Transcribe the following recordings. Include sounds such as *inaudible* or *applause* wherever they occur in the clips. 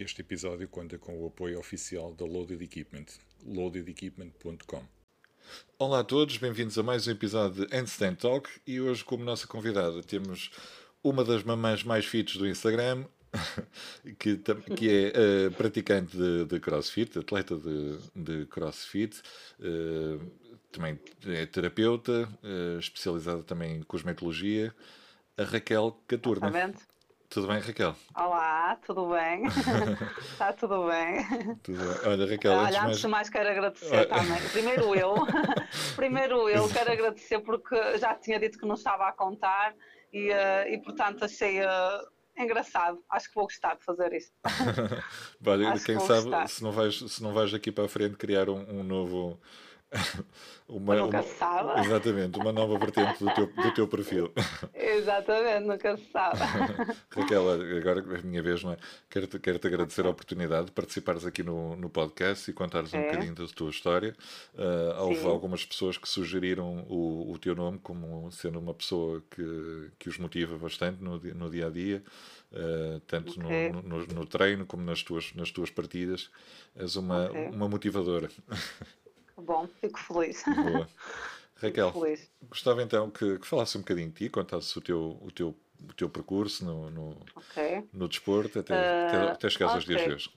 Este episódio conta com o apoio oficial da Loaded Equipment, loadedequipment.com. Olá a todos, bem-vindos a mais um episódio de Handstand Talk e hoje como nossa convidada temos uma das mamães mais fits do Instagram, *laughs* que, que é uh, praticante de, de, crossfit, atleta de, de crossfit, uh, também é terapeuta, uh, especializada também em cosmetologia, a Raquel Caturna. Exatamente. Tudo bem, Raquel? Olá, tudo bem? Está *laughs* tudo bem? Tudo bem. Olha, Raquel, Olha, antes, antes mais... de mais quero agradecer também. Primeiro eu, *laughs* primeiro eu quero agradecer porque já tinha dito que não estava a contar e, uh, e portanto achei uh, engraçado. Acho que vou gostar de fazer isto. *laughs* Olha, quem sabe se não, vais, se não vais aqui para a frente criar um, um novo *laughs* uma, nunca sabe. Exatamente, uma nova vertente do teu, do teu perfil. *laughs* Exatamente, nunca se sabe. *laughs* Raquel, agora é a minha vez, não é? Quero-te quero -te agradecer a oportunidade de participares aqui no, no podcast e contares é. um bocadinho da tua história. Uh, houve algumas pessoas que sugeriram o, o teu nome como sendo uma pessoa que, que os motiva bastante no, no dia a dia. Uh, tanto okay. no, no, no, treino como nas tuas, nas tuas partidas, és uma, okay. uma motivadora. Bom, *laughs* fico feliz. Boa. Raquel, feliz. gostava então que, que falasse um bocadinho de ti, contasse o teu, o teu, o teu percurso no, no, okay. no desporto até, uh, até, até chegares okay. aos dias de hoje.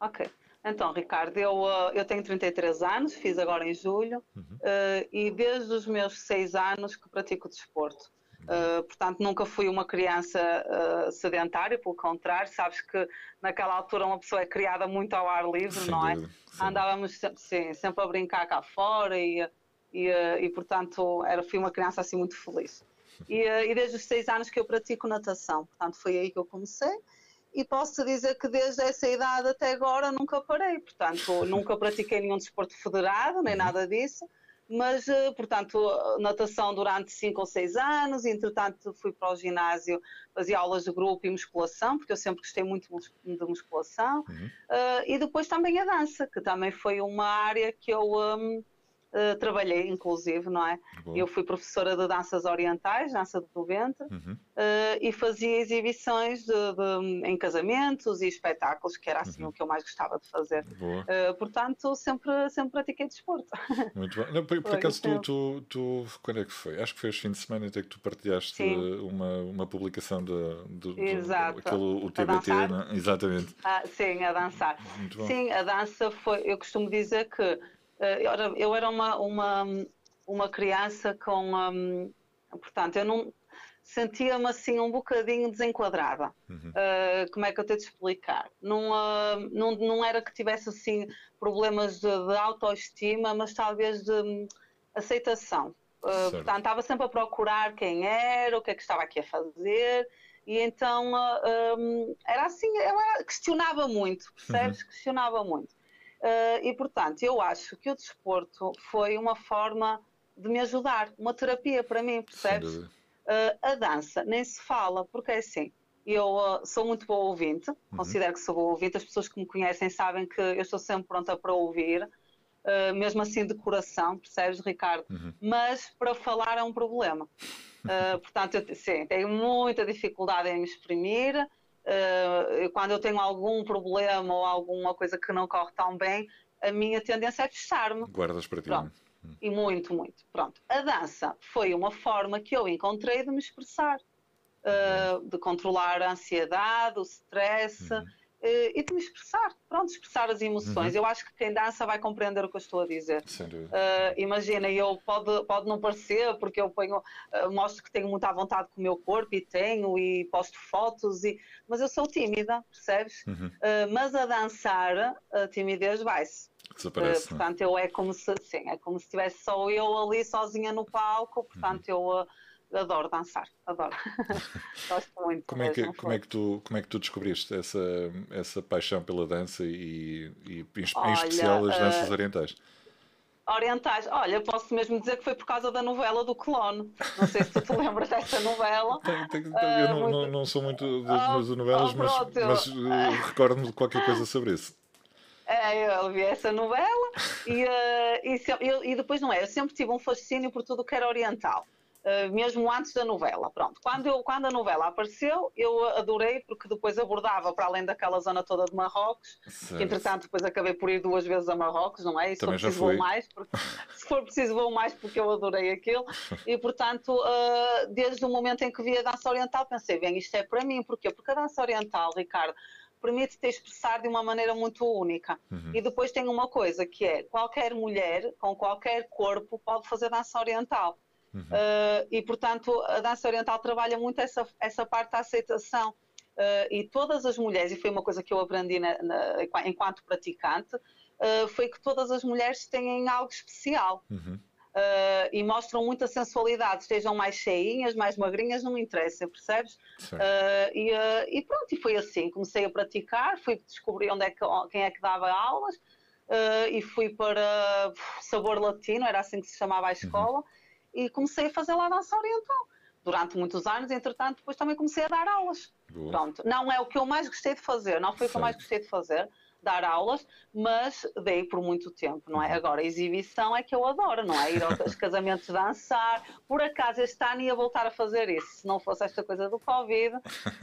Ok. Então, Ricardo, eu, uh, eu tenho 33 anos, fiz agora em julho, uhum. uh, e desde os meus 6 anos que pratico desporto. Uh, portanto, nunca fui uma criança uh, sedentária, pelo contrário, sabes que naquela altura uma pessoa é criada muito ao ar livre, Sem não é? Dúvida, Andávamos sempre, sim, sempre a brincar cá fora e, e, uh, e portanto, era, fui uma criança assim muito feliz. E, e, desde os seis anos que eu pratico natação, portanto, foi aí que eu comecei. E posso dizer que desde essa idade até agora nunca parei, portanto, nunca pratiquei nenhum desporto federado, nem uhum. nada disso mas, eh, portanto, natação durante 5 ou 6 anos, entretanto fui para o ginásio, fazia aulas de grupo e musculação, porque eu sempre gostei muito de musculação, uhum. uh, e depois também a dança, que também foi uma área que eu... Um, Uh, trabalhei, inclusive, não é? Eu fui professora de danças orientais, dança do ventre, uhum. uh, e fazia exibições de, de, em casamentos e espetáculos, que era assim uhum. o que eu mais gostava de fazer. Uh, portanto, sempre, sempre pratiquei desporto. *laughs* Muito bom. Não, por, por acaso, tu, tu, tu, quando é que foi? Acho que foi este fim de semana até que tu partilhaste uma, uma publicação de, de, Exato. aquele, o TBT, é? exatamente. Ah, sim, a dançar. Sim, a dança foi, eu costumo dizer que eh, eu era uma, uma, uma criança com. Um, portanto, eu não sentia-me assim um bocadinho desenquadrada. Uhum. Uh, como é que eu tenho de explicar? Não, uh, não, não era que tivesse assim problemas de, de autoestima, mas talvez de um, aceitação. Uh, portanto, estava sempre a procurar quem era, o que é que estava aqui a fazer, e então um, era assim, eu era, questionava muito, percebes? Uhum. Questionava muito. Uh, e, portanto, eu acho que o desporto foi uma forma de me ajudar, uma terapia para mim, percebes? Uh, a dança nem se fala, porque é assim, eu uh, sou muito boa ouvinte, uhum. considero que sou boa ouvinte, as pessoas que me conhecem sabem que eu estou sempre pronta para ouvir, mesmo assim de coração, percebes, Ricardo? Uhum. Mas para falar é um problema. *laughs* portanto, eu, sim, tenho muita dificuldade em me exprimir, uh, quando eu tenho algum problema ou alguma coisa que não corre tão bem, a minha tendência é fechar-me. Guardas para ti. Pronto. Hum. E muito, muito. Pronto. A dança foi uma forma que eu encontrei de me expressar, uh, de controlar a ansiedade, o stress. Uhum. Uh, e de me expressar, pronto, expressar as emoções. Uhum. Eu acho que quem dança vai compreender o que eu estou a dizer. Uh, imagina, eu pode, pode não parecer, porque eu ponho, uh, mostro que tenho muita vontade com o meu corpo e tenho, e posto fotos, e, mas eu sou tímida, percebes? Uhum. mas a dançar, a timidez vai-se. Desaparece. É? portanto, eu é como se sim, é como se estivesse só eu ali sozinha no palco, portanto, uhum. eu adoro dançar, adoro. *laughs* Gosto muito. Como é, que, como, é que tu, como é que tu descobriste essa, essa paixão pela dança e, e em Olha, especial as danças uh, orientais? Orientais, olha, posso mesmo dizer que foi por causa da novela do Clone. Não sei se tu te *laughs* lembras dessa novela. Tenho, eu não, muito... não, sou muito das oh, novelas, oh, mas, mas uh, *laughs* recordo-me de qualquer coisa sobre isso. É, eu vi essa novela e, uh, e, se, eu, e, depois não é, eu sempre tive um fascínio por tudo que era oriental. Uh, mesmo antes da novela. Pronto, quando, eu, quando a novela apareceu, eu adorei, porque depois abordava para além daquela zona toda de Marrocos, certo. que entretanto depois acabei por ir duas vezes a Marrocos, não é? E se Também for preciso vou mais, porque, *laughs* se for preciso vou mais porque eu adorei aquilo. E portanto, uh, desde o momento em que vi a dança oriental, pensei, bem, isto é para mim, porquê? Porque a dança oriental, Ricardo, permite-te expressar de uma maneira muito única. Uhum. E depois tem uma coisa que é, qualquer mulher, com qualquer corpo, pode fazer dança oriental. Uhum. Uh, e, portanto, a dança oriental trabalha muito essa, essa parte da aceitação. Uh, e todas as mulheres, e foi uma coisa que eu aprendi na, na, enquanto praticante, uh, foi que todas as mulheres têm algo especial. Uhum. Uh, e mostram muita sensualidade, estejam mais cheinhas, mais magrinhas, não me interessa, percebes? Uh, e, uh, e, pronto, e foi assim, comecei a praticar, fui descobrir onde é que, quem é que dava aulas e fui para Sabor Latino, era assim que se chamava a uhum. escola, uhum. E comecei a fazer lá dança oriental. Durante muitos anos, entretanto, depois também comecei a dar aulas. Boa. Pronto, não é o que eu mais gostei de fazer, não foi o que eu mais gostei de fazer, dar aulas, mas dei por muito tempo, não é? Uhum. Agora, exibição é que eu adoro, não é? Ir aos casamentos dançar. Por acaso, este ano ia voltar a fazer isso. Se não fosse esta coisa do Covid,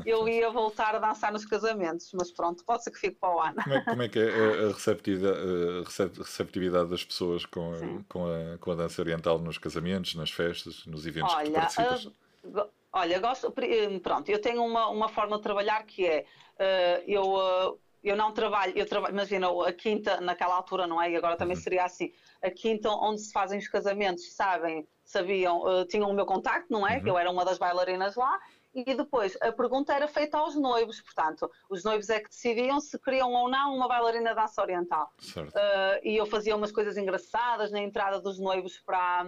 eu *laughs* ia voltar a dançar nos casamentos. Mas pronto, pode ser que fique para o ano. Como é, como é que é a receptividade, a receptividade das pessoas com a, com, a, com a dança oriental nos casamentos, nas festas, nos eventos Olha, que participas? Uh, Olha, gosto, pronto, eu tenho uma, uma forma de trabalhar que é, uh, eu uh, eu não trabalho, eu trabalho, imagina, a quinta naquela altura, não é? E agora também uhum. seria assim, a quinta onde se fazem os casamentos, sabem, sabiam, uh, tinham o meu contacto, não é? Uhum. Que eu era uma das bailarinas lá, e depois a pergunta era feita aos noivos, portanto, os noivos é que decidiam se queriam ou não uma bailarina de dança oriental. Uh, e eu fazia umas coisas engraçadas na entrada dos noivos para,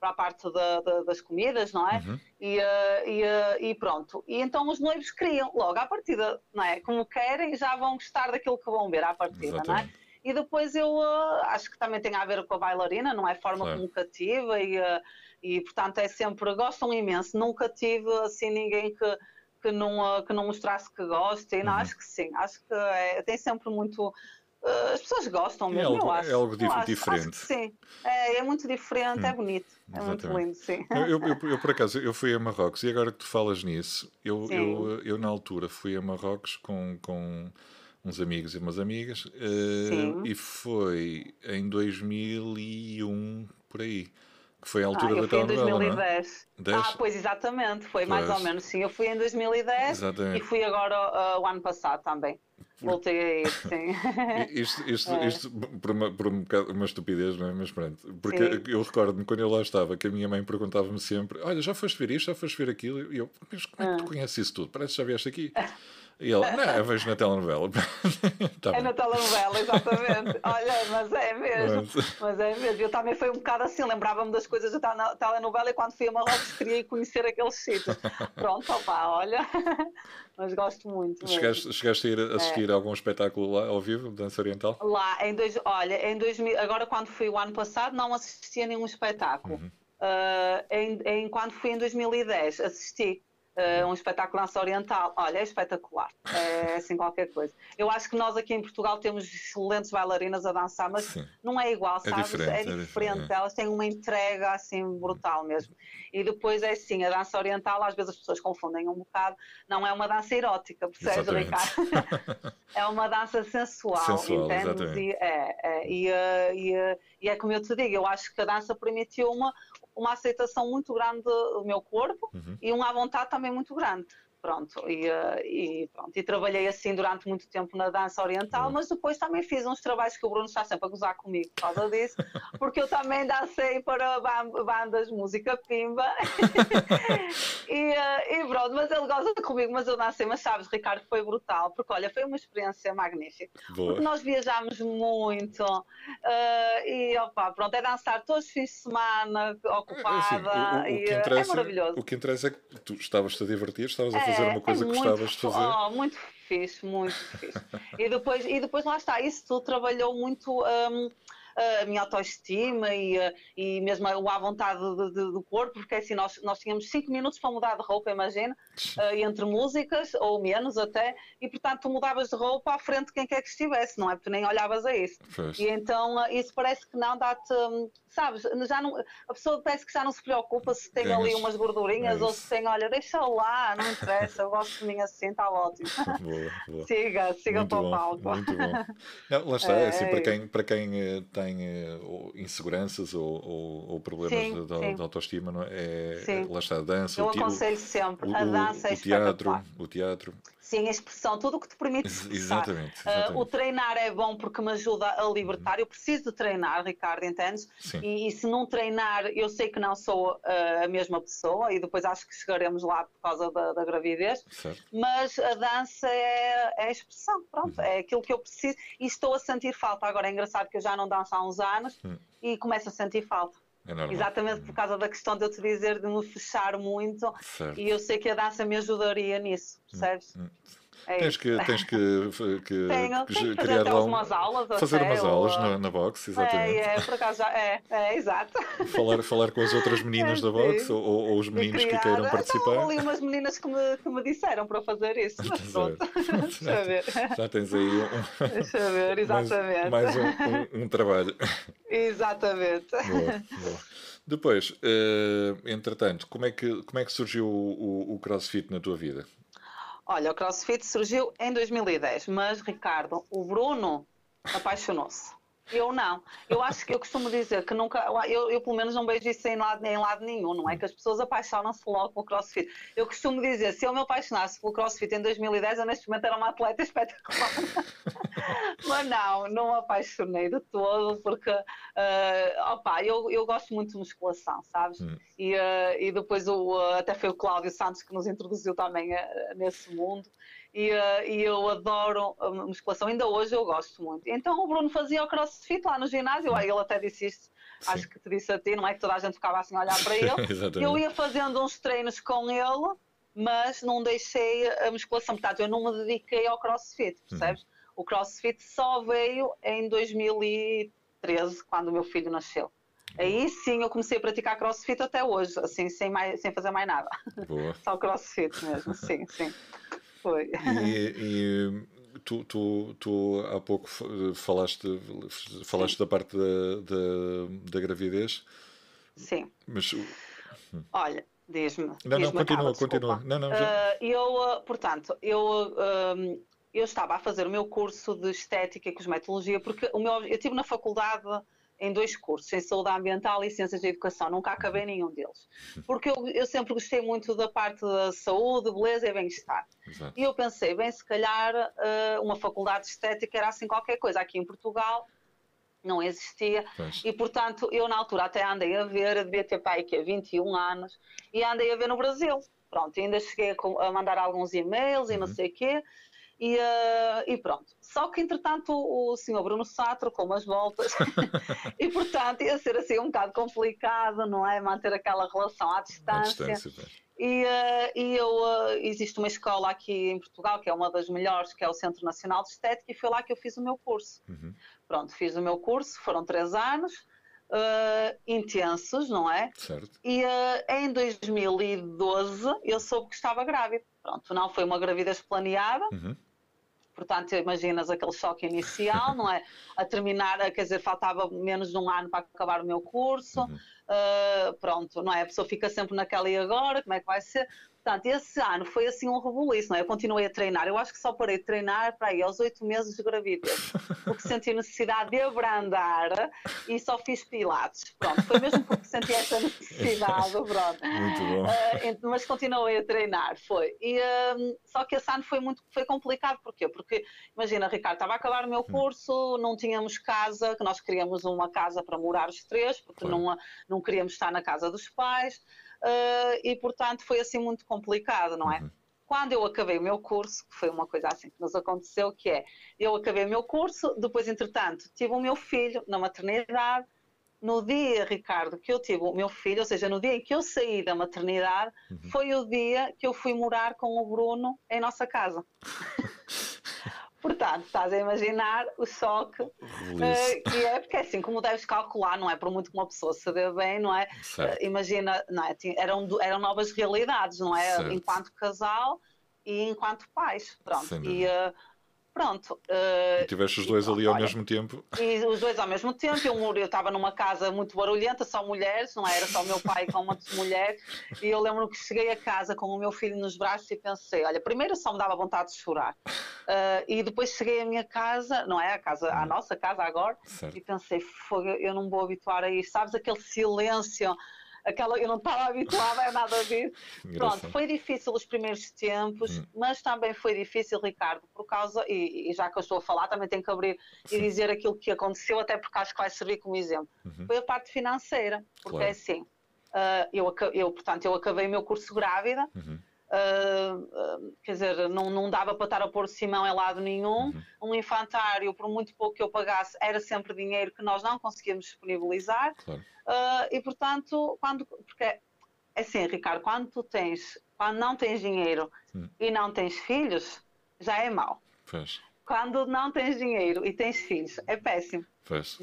para a parte da, da, das comidas, não é? Uhum. E, uh, e, uh, e, pronto. E então os noivos queriam, logo à partida, não é? Como querem, já vão gostar daquilo que vão ver à partida, Exatamente. não é? E depois eu uh, acho que também tem a ver com a bailarina, não é? Forma claro. como cativa e, e, portanto, é sempre, gostam imenso. Nunca tive, assim, ninguém que, que, não, que não mostrasse que gosta e não, uhum. acho que sim. Acho que é, tem sempre muito Uh, as pessoas gostam é mesmo, é algo, eu acho. É algo diferente. Acho sim, é, é, muito diferente, é hum, é bonito, é exatamente. muito lindo, sim. Eu, eu, eu, por acaso, eu fui a Marrocos e agora que tu falas nisso, eu, eu, eu, na altura fui a Marrocos com, com uns amigos e umas amigas uh, e foi em 2001, por aí. Que foi a altura ah, da telenovela, em 2010. Não é? Ah, pois exatamente, foi pois. mais ou menos, sim. Eu fui em 2010 Exatamente. e fui agora uh, o ano passado também. Voltei a ir, sim. Isto, isto, *laughs* é. isto por, uma, por um bocado, uma estupidez, não é? Mas pronto. Porque sim. eu recordo-me quando eu lá estava que a minha mãe perguntava-me sempre: Olha, já foste ver isto, já foste ver aquilo? E eu, mas como é que tu ah. conheces isso tudo? Parece que já vieste aqui. *laughs* E ele, não, eu vejo na telenovela. *laughs* tá é na telenovela, exatamente. *laughs* Olha, mas é mesmo. Mas... *laughs* mas... é mesmo. Eu também fui um bocado assim, lembrava-me das coisas da telenovela e quando fui a Marrocos queria conhecer aqueles sítios. Pronto, opá, olha. mas gosto muito. Chegaste, chegaste, a ir assistir é. a algum espetáculo lá ao vivo, dança oriental? Lá, em dois, olha, em 2000, agora quando fui o ano passado não assisti a nenhum espetáculo. Uhum. Uh, em, em, quando fui em 2010, assisti uh, um espetáculo dança oriental. Olha, é espetacular. É assim qualquer coisa. Eu acho que nós aqui em Portugal temos excelentes bailarinas a dançar, mas Sim. não é igual, é sabes? Diferente, é diferente. É diferente. Elas têm uma entrega assim brutal mesmo. E depois é assim, a dança oriental, às vezes as pessoas confundem um bocado, não é uma dança erótica, percebes, Ricardo? *laughs* é uma dança sensual, sensual entendes? E é, é, e, uh, e, e é como eu te digo, eu acho que a dança permitiu uma, uma aceitação muito grande do meu corpo uhum. e uma vontade também muito grande. Pronto, e, eh, e, pronto, e trabalhei assim durante muito tempo na dança oriental, mas depois também fiz uns trabalhos que o Bruno está sempre a gozar comigo por causa disso, *laughs* porque eu também dancei para bandas música pimba *laughs* e, eh, e, pronto, mas ele goza comigo, mas eu dancei, mas sabes, Ricardo, foi brutal, porque olha, foi uma experiência magnífica, Boa. porque nós viajámos muito uh, e opa, pronto, é dançar todos os fins de semana, ocupada, assim, o, o, o e, é maravilhoso. O que interessa é que tu estavas-te a divertir, estavas a fazer uma é, coisa é que gostavas de fazer. Oh, muito fixe, muito fixe. e, depois, e depois lá está, isso tudo trabalhou muito. Um, a minha autoestima e, e mesmo a, à vontade de, de, do corpo, porque assim, nós, nós tínhamos 5 minutos para mudar de roupa, imagina, uh, entre músicas, ou menos até, e portanto tu mudavas de roupa à frente de quem quer que estivesse, não é? Porque nem olhavas a isso. Pois. E então uh, isso parece que não dá-te, um, sabes, já não, a pessoa parece que já não se preocupa se tem ali umas gordurinhas é ou se tem, olha, deixa lá, não interessa, eu gosto de mim assim, está ótimo. *laughs* Boa, boa. Siga, siga muito para o palco. Muito bom. *laughs* Não, lá está, é, assim, para quem, para quem eh, tem eh, inseguranças ou, ou, ou problemas sim, de, de, de, autoestima, não é? é lá está a dança. Eu o aconselho sempre, o, a dança o, é o teatro, o teatro. Sim, a expressão, tudo o que te permite expressar. Exatamente, exatamente. Uh, o treinar é bom porque me ajuda a libertar. Uhum. Eu preciso de treinar, Ricardo, entendes? E, e, se não treinar, eu sei que não sou uh, a mesma pessoa e depois acho que chegaremos lá por causa da, da gravidez. Certo. Mas a dança é, é, a expressão, pronto, uhum. é aquilo que eu preciso e estou a sentir falta. Agora é engraçado que eu já não danço há uns anos uhum. e começo a sentir falta. É Exatamente por causa da questão de eu te dizer de me fechar muito certo. e eu sei que a dança me ajudaria nisso, percebes? É tens que, tens que, *laughs* que, tenho, que que criar lá um, umas aulas. Fazer até, umas aulas ou... na, na box, exatamente. É, é, por acaso é, é, exato. Falar, falar com as outras *laughs* meninas da box ou, ou, os meninos que queiram participar. Não, ali umas meninas que me, que me disseram para fazer isso, mas *laughs* pronto. Deixa eu ver. Já tens aí um. Deixa eu ver, exatamente. Mais, mais um, um, um, trabalho. Exatamente. Boa, boa. Depois, uh, entretanto, como é, que, como é que surgiu o, o, o CrossFit na tua vida? Olha, o CrossFit surgiu em 2010, mas Ricardo, o Bruno apaixonou-se. Eu não. Eu acho que eu costumo dizer que nunca. Eu, eu pelo menos não vejo isso em lado, em lado nenhum, não é? Que as pessoas apaixonam-se logo pelo crossfit. Eu costumo dizer: se eu me apaixonasse pelo crossfit em 2010, eu neste momento era uma atleta espetacular. *laughs* Mas não, não me apaixonei de todo, porque. Uh, opa, eu, eu gosto muito de musculação, sabes? Hum. E, uh, e depois o, uh, até foi o Cláudio Santos que nos introduziu também uh, nesse mundo e, uh, e eu adoro a musculação, ainda hoje eu gosto muito. Então o Bruno fazia o crossfit lá no ginásio, ele até disse isto, Sim. acho que te disse a ti, não é que toda a gente ficava assim a olhar para *laughs* ele. eu ia fazendo uns treinos com ele, mas não deixei a musculação, portanto eu não me dediquei ao crossfit, uhum. percebes? Uhum. O crossfit só veio em 2013, quando o meu filho nasceu. Aí sim eu comecei a praticar crossfit até hoje, assim, sem, mais, sem fazer mais nada. Boa. *laughs* Só crossfit mesmo, sim, sim. Foi. E, *laughs* e tu, tu, tu, há pouco falaste, falaste da parte da, da, da, gravidez. Sim. Mas. Olha, diz-me. Não, diz não, continua, continua. Não, não, já... uh, eu, portanto, eu. Um, eu estava a fazer o meu curso de estética e cosmetologia porque o meu, eu tive na faculdade em dois cursos, em saúde ambiental e ciências da educação. Nunca acabei nenhum deles. Porque eu, eu sempre gostei muito da parte da saúde, beleza e bem-estar. E eu pensei, bem, se calhar uh, uma faculdade de estética era assim qualquer coisa. Aqui em Portugal não existia. Pois. E, portanto, eu na altura até andei a ver, devia ter pai que 21 anos, e andei a ver no Brasil. Pronto, ainda cheguei a mandar alguns e-mails uhum. e não uhum. sei o quê. E, uh, e, pronto. Só que, entretanto, o, o senhor Bruno Sá trocou umas voltas *laughs* *laughs* e, portanto, ia ser assim um bocado complicado, não é? Manter aquela relação à distância. À distância e, uh, e eu, uh, existe uma escola aqui em Portugal, que é uma das melhores, que é o Centro Nacional de Estética, e foi lá que eu fiz o meu curso. Uhum. Pronto, fiz o meu curso, foram três anos, intensos, não é? Certo. E em 2012 eu soube que estava grávida. Pronto, não foi uma gravidez planeada. Uhum Portanto, imaginas aquele choque inicial, não é? A terminar, quer dizer, faltava menos de um ano para acabar o meu curso. Uhum. Uh, pronto, não é? A pessoa fica sempre naquela e agora, como é que vai ser? Portanto, esse ano foi assim um rebuliço, não é? Eu continuei a treinar. Eu acho que só parei de treinar para aí aos oito meses de gravidez, porque senti necessidade de abrandar e só fiz pilates. Pronto, foi mesmo porque senti essa necessidade, *laughs* pronto. Muito bom. Uh, mas continuei a treinar, foi. E, uh, só que esse ano foi muito foi complicado, porquê? Porque, imagina, Ricardo, estava a acabar o meu hum. curso, não tínhamos casa, que nós queríamos uma casa para morar os três, porque não, não queríamos estar na casa dos pais uh, e, portanto, foi assim muito complicado, não é? Uhum. Quando eu acabei o meu curso, que foi uma coisa assim que nos aconteceu, que é, eu acabei o meu curso, depois, entretanto, tive o meu filho na maternidade, no dia, Ricardo, que eu tive o meu filho, ou seja, no dia em que eu saí da maternidade, uhum. foi o dia que eu fui morar com o Bruno em nossa casa. *laughs* Portanto, estás a imaginar o choque uh, que é, porque é assim, como deves calcular, não é? Por muito que uma pessoa se dê bem, não é? Uh, imagina, não é? Eram, eram novas realidades, não é? Certo. Enquanto casal e enquanto pais, pronto. E, uh, Pronto. Uh, e tiveste os dois ali ao mesmo tempo. E os dois ao mesmo tempo. Eu estava numa casa muito barulhenta, só mulheres, não é? era só o meu pai com uma *laughs* mulher. E eu lembro que cheguei a casa com o meu filho nos braços e pensei: olha, primeiro só me dava vontade de chorar. Uh, e depois cheguei à minha casa, não é? A casa, à hum. nossa casa agora, certo. e pensei: eu não vou habituar a isto. Sabes aquele silêncio? Aquela, eu não estava habituada a nada disso. Pronto, foi difícil os primeiros tempos, hum. mas também foi difícil, Ricardo, por causa, e, e, já que eu estou a falar, também tenho que abrir Sim. e dizer aquilo que aconteceu, até porque acho que vai servir como exemplo. Uhum. Foi a parte financeira, porque claro. é assim, uh, eu, eu, portanto, eu acabei o meu curso grávida. Uhum. Uh, quer dizer, não, não dava para estar a pôr Simão em lado nenhum. Uhum. Um infantário, por muito pouco que eu pagasse, era sempre dinheiro que nós não conseguíamos disponibilizar. Claro. Uh, e portanto, quando. Porque é assim, Ricardo, quando tu tens. Quando não tens dinheiro uhum. e não tens filhos, já é mau. Pois. Quando não tens dinheiro e tens filhos, é péssimo.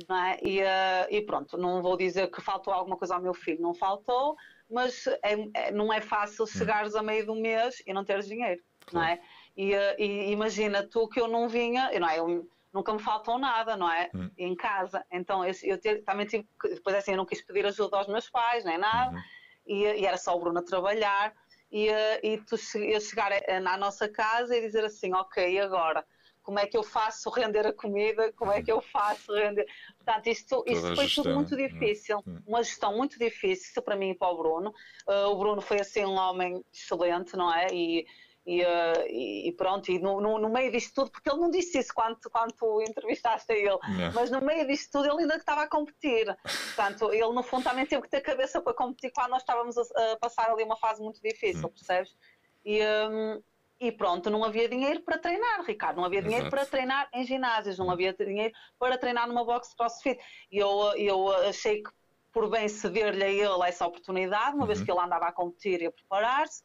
Não é? e, uh, e pronto, não vou dizer que faltou alguma coisa ao meu filho, não faltou mas é, é, não é fácil hum. chegares a meio do mês e não teres dinheiro, claro. não é? E, eh, e, imagina tu que eu não vinha, não é? Eu, nunca me faltou nada, não é? Hum. Em casa. Então eu, eu te, também tive, depois assim, eu não quis pedir ajuda aos meus pais, nem nada, uhum. e, e, era só o Bruno a trabalhar. E, eh, e tu eu chegar à nossa casa e dizer assim, ok, agora? Como é que eu faço render a comida, como é que eu faço render. Portanto, isto, isto foi tudo muito é? difícil, hum. uma gestão muito difícil para mim e para o Bruno. Uh, o Bruno foi assim um homem excelente, não é? E, e, uh, e, pronto, e no, no, no, meio disto tudo, porque ele não disse isso quando, quando tu entrevistaste a ele, não. mas no meio disto tudo ele ainda estava a competir. Portanto, ele no fundo também teve que ter cabeça para competir quando nós estávamos a, a passar ali uma fase muito difícil, hum. percebes? E, um, e pronto, não havia dinheiro para treinar, Ricardo. Não havia dinheiro Exato. para treinar em ginásios, não havia dinheiro para treinar numa box crossfit. E eu, eu achei que por bem ceder-lhe a ele essa oportunidade, uma uhum. vez que ele andava a competir e a preparar-se,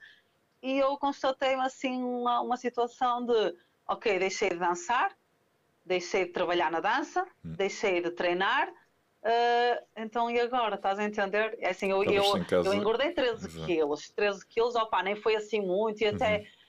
e eu constatei-me assim uma, uma situação de, ok, deixei de dançar, deixei de trabalhar na dança, uhum. deixei de treinar, uh, então e agora, estás a entender? É assim, eu, eu, eu, engordei 13 Exato. quilos, 13 quilos, opa, nem foi assim muito, e até... Uhum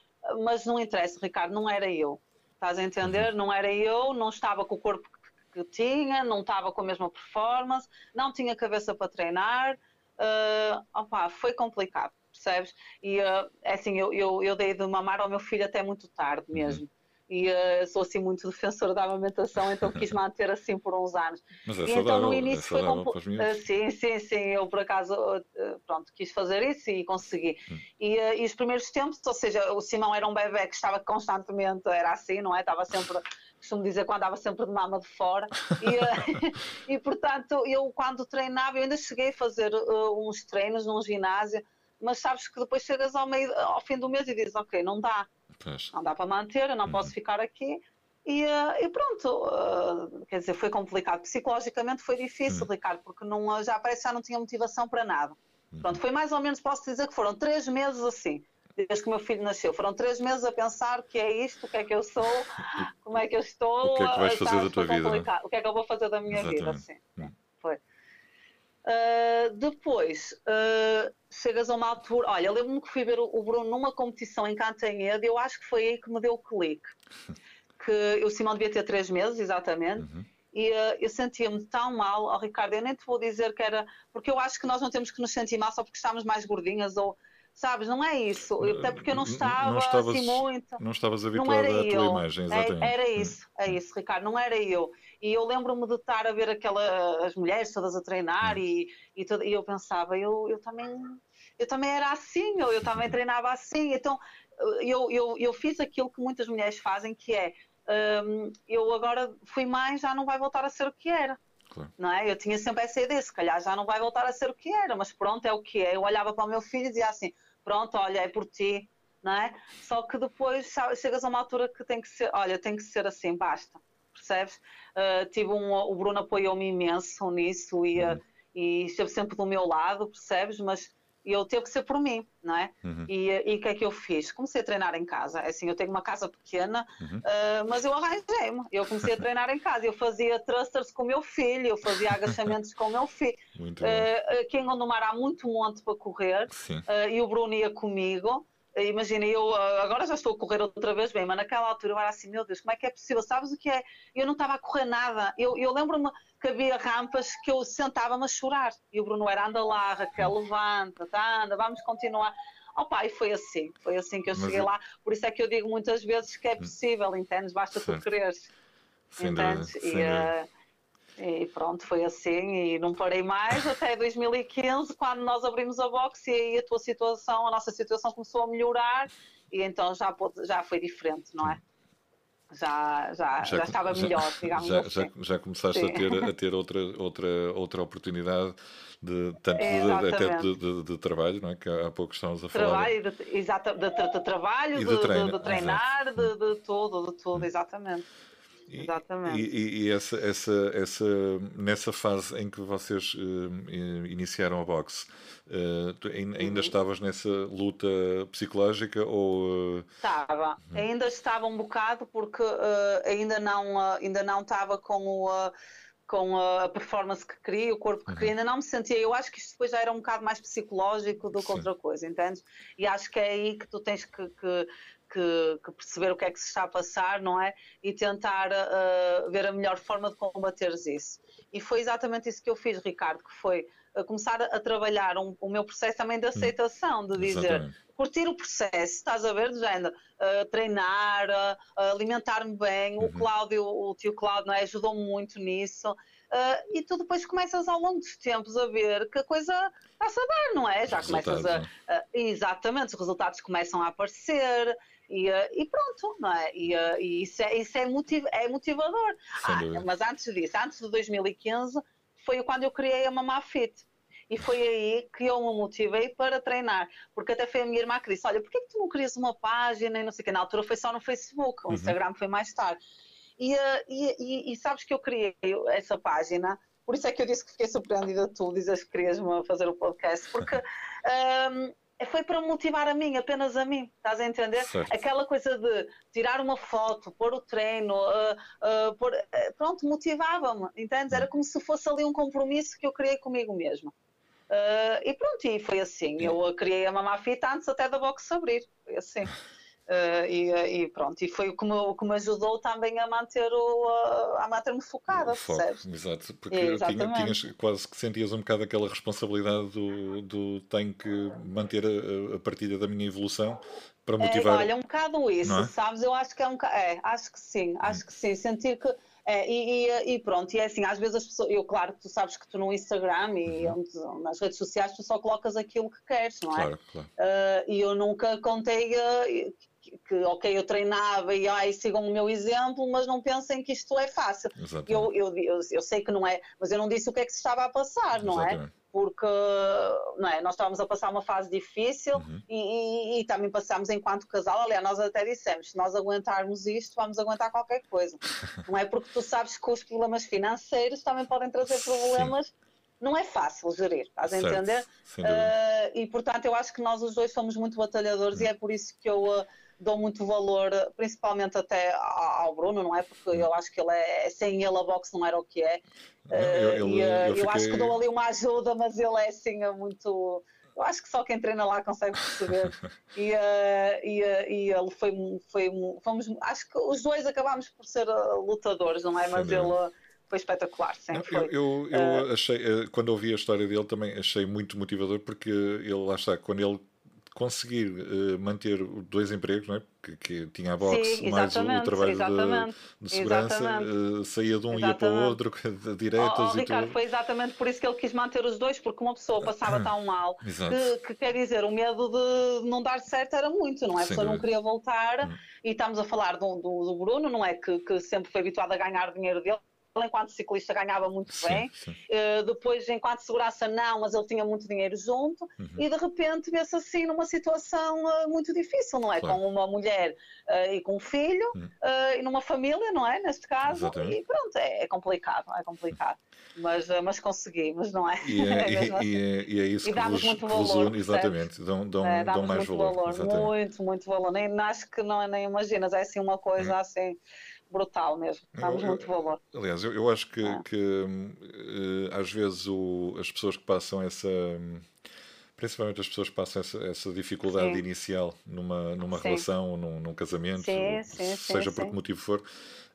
mas não interessa, Ricardo, não era eu. Estás a entender? Uhum. Não era eu, não estava com o corpo que, tinha, não estava com a mesma performance, não tinha cabeça para treinar. Uh, opa, foi complicado, percebes? E uh, assim, eu, eu, eu, dei de mamar ao meu filho até muito tarde mesmo. Uhum e uh, sou assim muito defensora da amamentação, então quis *laughs* manter assim por uns anos. Mas é e então no é início é foi uh, sim, sim, sim, eu por acaso uh, pronto, quis fazer isso e consegui. Hum. E, e, os primeiros tempos, ou seja, o Simão era um bebê que estava constantemente, era assim, não é? Estava sempre, costumo dizer, quando andava sempre de mama de fora. E, *laughs* e portanto, eu quando treinava, eu ainda cheguei a fazer uns treinos num ginásio, mas sabes que depois chegas ao, meio, ao fim do mês e dizes, ok, não dá Pois. Não dá para manter, eu não uhum. posso ficar aqui. E, uh, e pronto, uh, quer dizer, foi complicado. Psicologicamente foi difícil, uhum. Ricardo, porque não, já parece que já não tinha motivação para nada. Uhum. Pronto, foi mais ou menos, posso dizer que foram três meses assim, desde que o meu filho nasceu. Foram três meses a pensar o que é isto, o que é que eu sou, *laughs* como é que eu estou. O que é que vais fazer da tua vida? O que é que eu vou fazer da minha Exatamente. vida, assim. Uhum. Foi. Uh, depois, uh, chegas a uma altura. Olha, lembro-me que fui ver o Bruno numa competição em Cantanhede, eu acho que foi aí que me deu o clique. *laughs* Que o Simão devia ter três meses, exatamente. Uhum. E uh, eu sentia-me tão mal, oh, Ricardo, eu nem te vou dizer que era. Porque eu acho que nós não temos que nos sentir mal só porque estamos mais gordinhas ou sabes? Não é isso. Até porque eu não estava não estavas, assim muito. Não estavas habituada à tua imagem, é, exatamente. Era isso, é isso, Ricardo, não era eu. E eu lembro-me de estar a ver aquela, as mulheres todas a treinar e, e, todo, e, eu pensava, eu, eu, também, eu também era assim, ou eu também treinava assim. Então eu, eu, eu fiz aquilo que muitas mulheres fazem, que é um, eu agora fui mãe, já não vai voltar a ser o que era. Claro. Não é? Eu tinha sempre essa ideia, se calhar já não vai voltar a ser o que era, mas pronto, é o que é. Eu olhava para o meu filho e dizia assim: pronto, olha, é por ti, não é? Só que depois chegas a uma altura que tem que ser, olha, tem que ser assim, basta, percebes? Uh, tive um, o Bruno apoiou-me imenso nisso e, uhum. uh, e esteve sempre do meu lado, percebes? Mas eu teve que ser por mim, não é? Uhum. E o que é que eu fiz? Comecei a treinar em casa. É assim, eu tenho uma casa pequena, uhum. uh, mas eu arranjei-me. Eu comecei a treinar em casa. Eu fazia thrusters com o meu filho, eu fazia agachamentos com o meu filho. Muito uh, aqui em Gondomar há muito monte para correr uh, e o Bruno ia comigo. Imagina, eu agora já estou a correr outra vez bem, mas naquela altura eu era assim, meu Deus, como é que é possível? Sabes o que é? Eu não estava a correr nada. Eu, eu lembro-me que havia rampas que eu sentava-me a chorar. E o Bruno era, anda lá, Raquel, levanta, tá, anda, vamos continuar. Opa, e foi assim, foi assim que eu cheguei lá. Por isso é que eu digo muitas vezes que é hum. possível, entendes? Basta tu quereres. Entendes? E, e pronto, foi assim e não parei mais até 2015, quando nós abrimos a box e aí a tua situação, a nossa situação começou a melhorar e então já, já foi diferente, não é? Já, já, já, já estava melhor, digamos já, assim. Já, já começaste a ter, a ter outra, outra, outra oportunidade de, tanto de, até de, de, de, trabalho, não é? Que há pouco estávamos a falar. Trabalho, de, exato, de, trabalho, de, treinar, de, de tudo, de tudo, exatamente. Exatamente. E, e, essa, essa, essa, nessa fase em que vocês uh, iniciaram a boxe, uh, ainda uhum. estavas nessa luta psicológica ou... Uh... Estava, uhum. ainda estava um bocado porque ainda, não, ainda não estava com o com a performance que queria, o corpo que uhum. queria, ainda não me sentia. Eu acho que isto depois já era um bocado mais psicológico do que Sim. outra coisa, entende? E acho que é aí que tu tens que, que, que, que, perceber o que é que se está a passar, não é? E tentar uh, ver a melhor forma de combateres isso. E foi exatamente isso que eu fiz, Ricardo, que foi uh, começar a, trabalhar um, o meu processo também de hum. aceitação, de dizer, exatamente. curtir o processo, estás a ver, de género, uh, treinar, alimentar-me bem. Uhum. O Cláudio, o tio Cláudio, é? ajudou-me muito nisso. Uh, e tu depois começas ao longo dos tempos a ver que a coisa está-se a dar, não é? Já começas a, a, Exatamente, os resultados começam a aparecer e, uh, e pronto, não é? E, uh, e isso, é, isso é, motiv é motivador. Ah, mas antes disso, antes de 2015, foi quando eu criei a Mamá Fit. E foi aí que eu me motivei para treinar. Porque até foi a minha irmã que disse: Olha, por que tu não crias uma página e não sei o que? Na altura foi só no Facebook, o uhum. Instagram foi mais tarde. E, eh, e, e, e, sabes que eu criei essa página, por isso é que eu disse que fiquei surpreendida tu dizes que querias-me fazer o podcast, porque *laughs* um, foi para motivar a mim, apenas a mim, estás a entender? Certo. Aquela coisa de tirar uma foto, pôr o treino, uh, uh, pôr, uh, pronto, motivava-me, entendes? Era como se fosse ali um compromisso que eu criei comigo mesma. e pronto, e foi assim. Eu criei a Mamá Fita antes até da box abrir, foi assim. *laughs* Uh, e, e, pronto, e foi o que, me, o que me ajudou também a manter o, a, manter-me focada, foco, Exato, porque tinha, tinhas, quase que sentias um bocado aquela responsabilidade do, do tenho que manter a, a partilha da minha evolução para motivar. É, olha, um bocado isso, é? sabes? Eu acho que é um é, acho que sim, acho hum. que sim, sentir que é, e, e, e, pronto, e é assim, às vezes as pessoas, eu claro que tu sabes que tu no Instagram e uhum. nas redes sociais tu só colocas aquilo que queres, não é? Claro, claro. Uh, e eu nunca contei uh, que, ok, eu treinava e ai, sigam o meu exemplo, mas não pensem que isto é fácil. Eu, eu, eu, eu, sei que não é, mas eu não disse o que é que se estava a passar, não é? Exatamente. Porque não é? nós estávamos a passar uma fase difícil uhum. e, e, e, também passámos enquanto casal. Aliás, nós até dissemos: se nós aguentarmos isto, vamos aguentar qualquer coisa. *laughs* não é porque tu sabes que os problemas financeiros também podem trazer problemas. Sim não é fácil gerir, estás a entender? Uh, e portanto eu acho que nós os dois somos muito batalhadores uhum. e é por isso que eu uh, dou muito valor, principalmente até ao Bruno, não é? Porque eu acho que ele é, sem ele a boxe não era o que é. Não, eu, ele, eh, eu, eu, eu acho que dou ali uma ajuda, mas ele é assim é muito. Eu acho que só quem treina lá consegue perceber. *laughs* e, uh, e, e ele foi, foi. Fomos, acho que os dois acabámos por ser lutadores, não é? Mas ele foi espetacular, sempre não, foi. Eu, eu, eu uh, achei, quando ouvi a história dele, também achei muito motivador, porque ele, lá está, quando ele conseguir uh, manter dois empregos, não é? que, que tinha a box Sim, mais o, o trabalho de, de, segurança, uh, saía de um e ia para o outro, *laughs* diretas oh, oh, e Ricardo, tudo. foi exatamente por isso que ele quis manter os dois, porque uma pessoa passava tão *coughs* mal que, que, quer dizer, o medo de não dar certo era muito, não é? A pessoa não queria voltar hum. e estamos a falar do, do, do Bruno, não é? Que, que sempre foi habituado a ganhar dinheiro dele enquanto ciclista ganhava muito sim, bem, sim. Uh, depois enquanto segurança não, mas ele tinha muito dinheiro junto, uhum. e de repente vê-se assim numa situação uh, muito difícil, não é? Claro. Com uma mulher uh, e com um filho, uhum. e numa família, não é? Neste caso, Exatamente. e pronto, é, é, complicado, é complicado. Mas, mas conseguimos, não é? E é, *laughs* e, assim. e, é, e é, isso e que vos, muito valor, exatamente, dão, dão, é, dão mais muito valor. valor muito, muito valor. Nem, acho que não, nem imaginas, é assim uma coisa uhum. assim brutal mesmo. Damos muito valor. Aliás, eu, eu acho que, é. que uh, às vezes o, as pessoas que passam essa. Principalmente as pessoas que passam essa, essa dificuldade sim. inicial numa, numa relação, num, num casamento, sim, seja por que motivo for,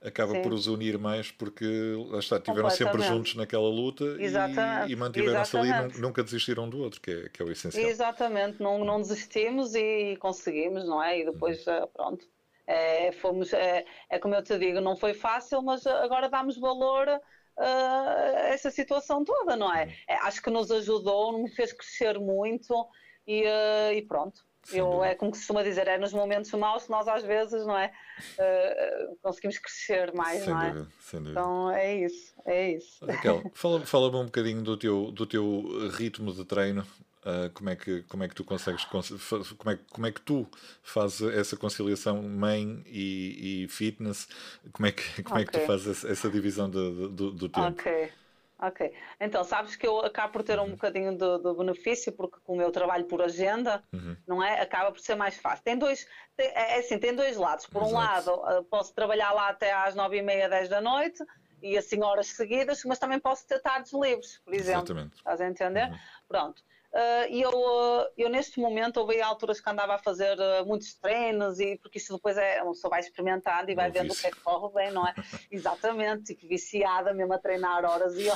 acaba por os unir mais porque lá está, estiveram sempre juntos naquela luta e, e mantiveram-se ali, nunca desistiram do outro, que é, que é o essencial. Exatamente, não, não desistimos e conseguimos, não é? E depois, uhum. pronto, é, fomos, é, é, como eu te digo, não foi fácil, mas agora damos valor a essa situação toda, não é? É? Acho que nos ajudou, nos fez crescer muito e, uh, e pronto. Eu, é como se costuma dizer, é nos momentos maus que nós às vezes, não é? Uh, conseguimos crescer mais, sem não é? Dúvida, sem dúvida. Então é isso, é isso. Raquel, fala-me fala um bocadinho do teu, do teu ritmo de treino. Uh, como, é que, como é que tu consegues como é, como é que tu fazes essa conciliação mãe e, e fitness como é que, como okay. é que tu fazes essa, divisão de, do, do tempo ok Ok. Então, sabes que eu acabo por ter um uhum. bocadinho de, de, benefício, porque como eu trabalho por agenda, uhum. não é? Acaba por ser mais fácil. Tem dois, tem, é, é assim, tem dois lados. Por Exato. um lado, posso trabalhar lá até às nove e meia, dez da noite, e assim horas seguidas, mas também posso ter tardes livres, por exemplo. Exatamente. Estás a entender? Uhum. Pronto. Uh, e eu, uh, eu neste momento houve alturas que andava a fazer uh, muitos treinos e porque isto depois é, uma pessoa vai experimentando e vai vendo o que é que corre bem, não é? *laughs* Exatamente, tipo viciada mesmo a treinar horas e,